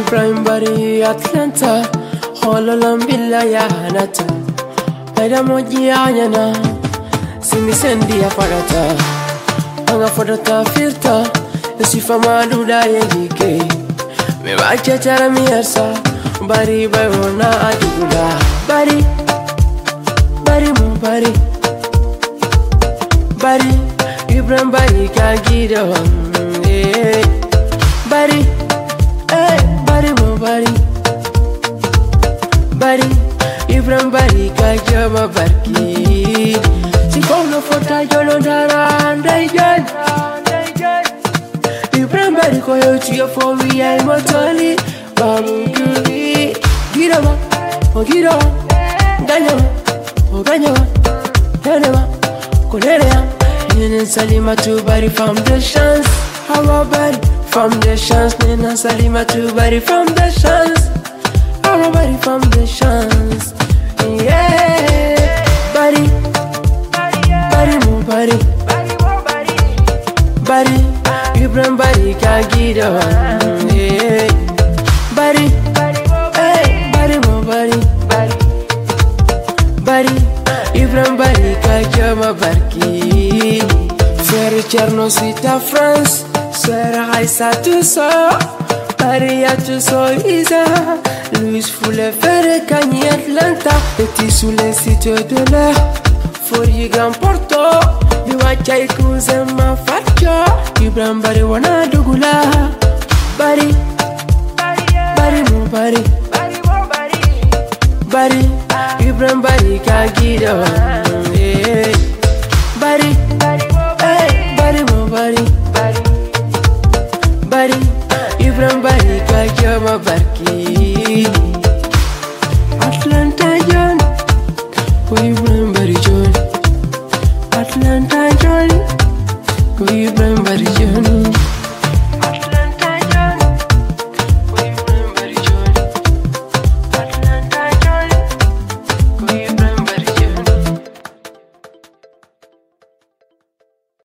Ibrahim Bari Atlanta. Hololam Billa ya hanata Pada moji anyana Simi sendi ya farata Anga fodata filta Sifa maluda ya jike Me baca cara miyarsa Bari bai wana Bari Bari mu bari Bari Ibrahim Bari ka gida eh. Bari Ibrahim Bari ka jama barki Si kono fota jolo dara Andai jan Ibrahim Bari ko yo tiyo fo wi ay motoli Bamu guri Gida ma O gida ma Ganya ma O ganya ma Nene ma ya Nene Salima tu bari foundations Hawa bari foundations Nene Salima tu bari foundations Hawa bari foundations Yeah Bari Bari mu bari Bari Ibrahim Bari ka gida yeah. Bari Eh Bari mu bari Bari Ibrahim Bari ka jama barki Frère Cherno Sita France Sœur Aïssa Tusso Maria Tusso Isa Luis Foule Fere Kanye Atlanta Ti sulle site delle fuori porto Mi faccia il cuse ma faccio Ti brambare buona dugula Bari Bari mo bari Bari Ibram bari kagido Bari Bari mo bari Bari Ibram bari kagido ma barki. Cleveland, Betty Johnny. Atlanta, Johnny. Cleveland, the Johnny.